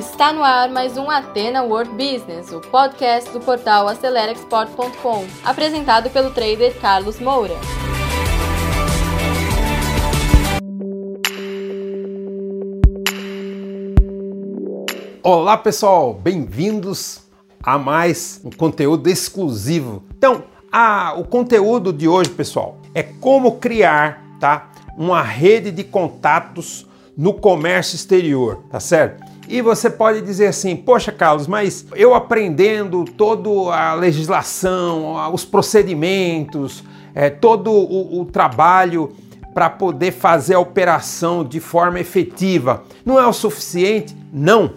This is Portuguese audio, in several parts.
Está no ar mais um Atena World Business, o podcast do portal AceleraExport.com, apresentado pelo trader Carlos Moura. Olá pessoal, bem-vindos a mais um conteúdo exclusivo. Então, a, o conteúdo de hoje, pessoal, é como criar, tá, uma rede de contatos no comércio exterior, tá certo? E você pode dizer assim, poxa Carlos, mas eu aprendendo toda a legislação, os procedimentos, é, todo o, o trabalho para poder fazer a operação de forma efetiva, não é o suficiente? Não.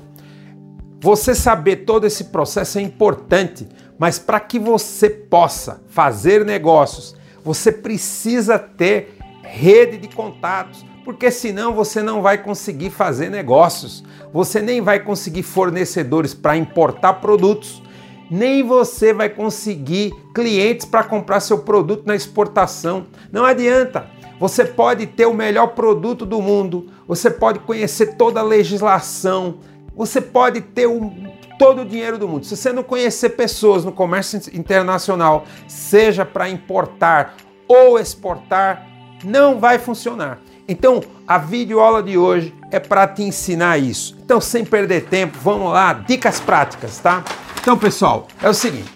Você saber todo esse processo é importante, mas para que você possa fazer negócios, você precisa ter rede de contatos, porque senão você não vai conseguir fazer negócios, você nem vai conseguir fornecedores para importar produtos, nem você vai conseguir clientes para comprar seu produto na exportação. Não adianta. Você pode ter o melhor produto do mundo, você pode conhecer toda a legislação, você pode ter um, todo o dinheiro do mundo. Se você não conhecer pessoas no comércio internacional, seja para importar ou exportar, não vai funcionar. Então, a videoaula de hoje é para te ensinar isso. Então, sem perder tempo, vamos lá, dicas práticas, tá? Então, pessoal, é o seguinte.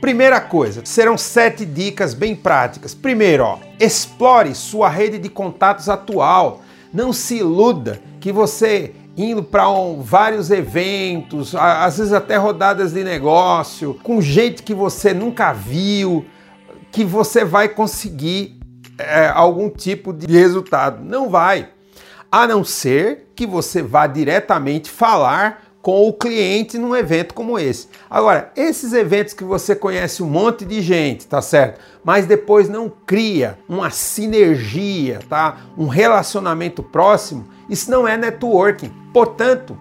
Primeira coisa, serão sete dicas bem práticas. Primeiro, ó, explore sua rede de contatos atual. Não se iluda que você indo para um, vários eventos, às vezes até rodadas de negócio, com gente que você nunca viu, que você vai conseguir é, algum tipo de resultado. Não vai. A não ser que você vá diretamente falar com o cliente num evento como esse. Agora, esses eventos que você conhece um monte de gente, tá certo? Mas depois não cria uma sinergia, tá? Um relacionamento próximo, isso não é networking. Portanto,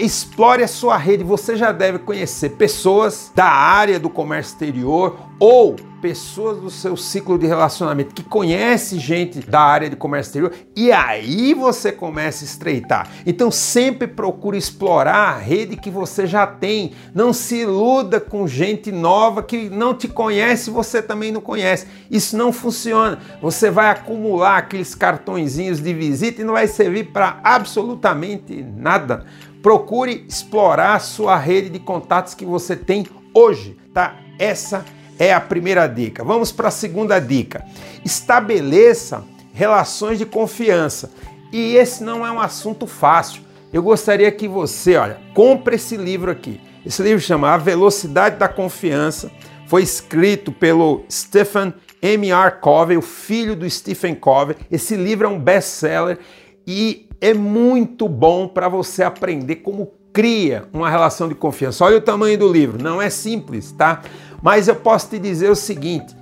explore a sua rede. Você já deve conhecer pessoas da área do comércio exterior ou pessoas do seu ciclo de relacionamento que conhece gente da área de comércio exterior e aí você começa a estreitar. Então sempre procure explorar a rede que você já tem. Não se iluda com gente nova que não te conhece, você também não conhece. Isso não funciona. Você vai acumular aqueles cartõezinhos de visita e não vai servir para absolutamente nada. Procure explorar a sua rede de contatos que você tem hoje, tá? Essa é a primeira dica. Vamos para a segunda dica. Estabeleça relações de confiança. E esse não é um assunto fácil. Eu gostaria que você, olha, compre esse livro aqui. Esse livro chama A Velocidade da Confiança. Foi escrito pelo Stephen M. R. Covey, o filho do Stephen Covey. Esse livro é um best-seller e é muito bom para você aprender como cria uma relação de confiança. Olha o tamanho do livro, não é simples, tá? Mas eu posso te dizer o seguinte: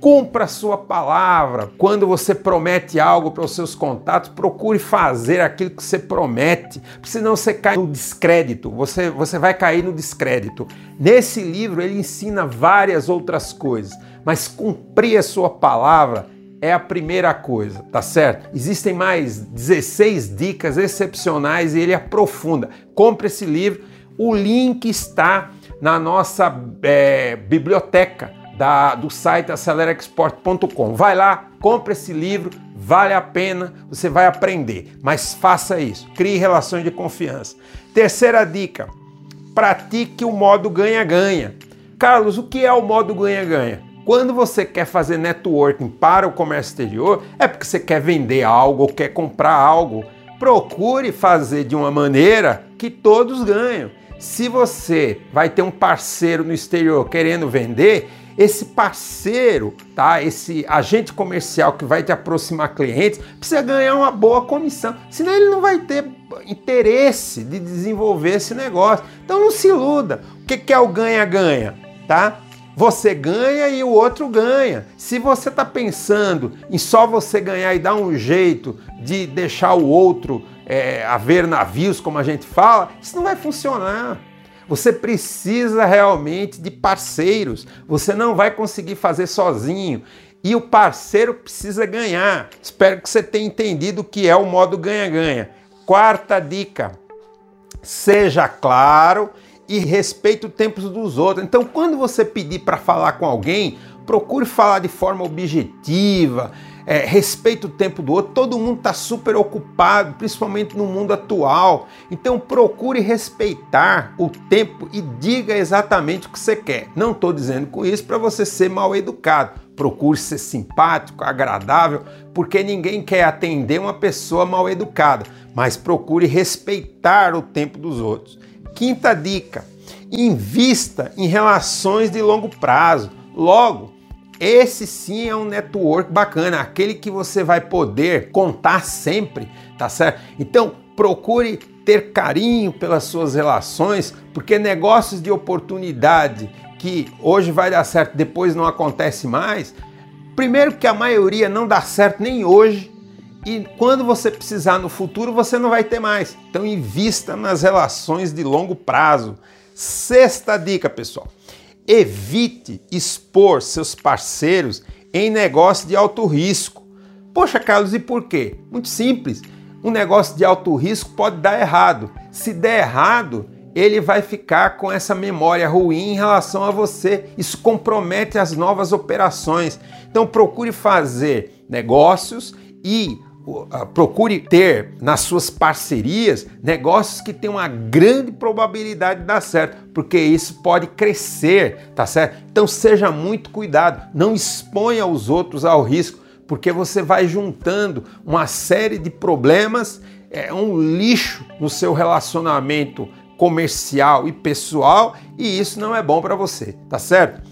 cumpra a sua palavra. Quando você promete algo para os seus contatos, procure fazer aquilo que você promete, senão você cai no descrédito, você, você vai cair no descrédito. Nesse livro ele ensina várias outras coisas, mas cumprir a sua palavra é a primeira coisa, tá certo? Existem mais 16 dicas excepcionais e ele aprofunda. Compre esse livro, o link está na nossa é, biblioteca da, do site acelerexport.com. Vai lá, compre esse livro, vale a pena, você vai aprender. Mas faça isso, crie relações de confiança. Terceira dica: pratique o modo ganha-ganha. Carlos, o que é o modo ganha-ganha? Quando você quer fazer networking para o comércio exterior, é porque você quer vender algo ou quer comprar algo. Procure fazer de uma maneira que todos ganham. Se você vai ter um parceiro no exterior querendo vender, esse parceiro, tá? Esse agente comercial que vai te aproximar clientes, precisa ganhar uma boa comissão. Senão ele não vai ter interesse de desenvolver esse negócio. Então não se iluda. O que é o ganha-ganha, tá? Você ganha e o outro ganha. Se você está pensando em só você ganhar e dar um jeito de deixar o outro é, haver navios, como a gente fala, isso não vai funcionar. Você precisa realmente de parceiros. Você não vai conseguir fazer sozinho. E o parceiro precisa ganhar. Espero que você tenha entendido o que é o modo ganha-ganha. Quarta dica: seja claro e respeite o tempo dos outros. Então, quando você pedir para falar com alguém, procure falar de forma objetiva, é, o tempo do outro. Todo mundo está super ocupado, principalmente no mundo atual. Então, procure respeitar o tempo e diga exatamente o que você quer. Não estou dizendo com isso para você ser mal educado. Procure ser simpático, agradável, porque ninguém quer atender uma pessoa mal educada, mas procure respeitar o tempo dos outros. Quinta dica: invista em relações de longo prazo. Logo, esse sim é um network bacana, aquele que você vai poder contar sempre, tá certo? Então, procure ter carinho pelas suas relações, porque negócios de oportunidade que hoje vai dar certo, depois não acontece mais. Primeiro que a maioria não dá certo nem hoje, e quando você precisar no futuro, você não vai ter mais. Então invista nas relações de longo prazo. Sexta dica, pessoal. Evite expor seus parceiros em negócio de alto risco. Poxa, Carlos, e por quê? Muito simples. Um negócio de alto risco pode dar errado. Se der errado, ele vai ficar com essa memória ruim em relação a você. Isso compromete as novas operações. Então procure fazer negócios e procure ter nas suas parcerias negócios que têm uma grande probabilidade de dar certo, porque isso pode crescer, tá certo? Então seja muito cuidado, não exponha os outros ao risco, porque você vai juntando uma série de problemas, é um lixo no seu relacionamento comercial e pessoal, e isso não é bom para você, tá certo?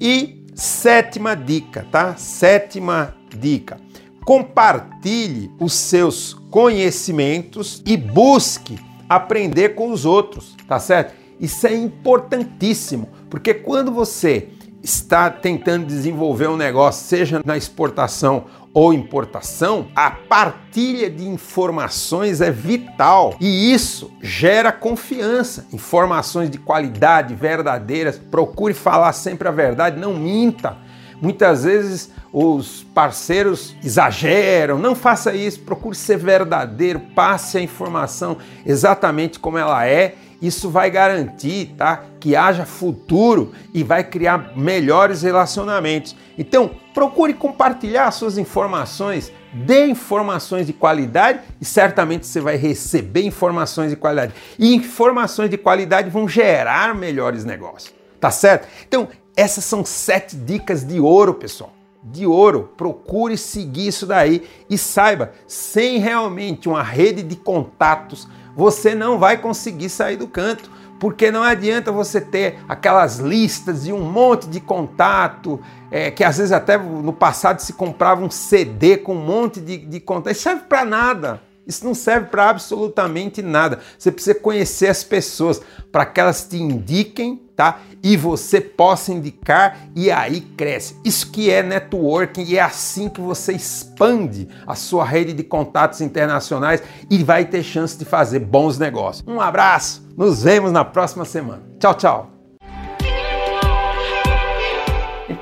E sétima dica, tá? Sétima dica compartilhe os seus conhecimentos e busque aprender com os outros, tá certo? Isso é importantíssimo, porque quando você está tentando desenvolver um negócio, seja na exportação ou importação, a partilha de informações é vital e isso gera confiança. Informações de qualidade, verdadeiras. Procure falar sempre a verdade, não minta. Muitas vezes os parceiros exageram, não faça isso, procure ser verdadeiro, passe a informação exatamente como ela é. Isso vai garantir, tá, que haja futuro e vai criar melhores relacionamentos. Então, procure compartilhar suas informações, dê informações de qualidade e certamente você vai receber informações de qualidade. E informações de qualidade vão gerar melhores negócios. Tá certo? Então, essas são sete dicas de ouro, pessoal. De ouro. Procure seguir isso daí e saiba, sem realmente uma rede de contatos, você não vai conseguir sair do canto. Porque não adianta você ter aquelas listas e um monte de contato, é, que às vezes até no passado se comprava um CD com um monte de, de contato. Isso serve para nada. Isso não serve para absolutamente nada. Você precisa conhecer as pessoas para que elas te indiquem, tá? E você possa indicar e aí cresce. Isso que é networking e é assim que você expande a sua rede de contatos internacionais e vai ter chance de fazer bons negócios. Um abraço, nos vemos na próxima semana. Tchau, tchau.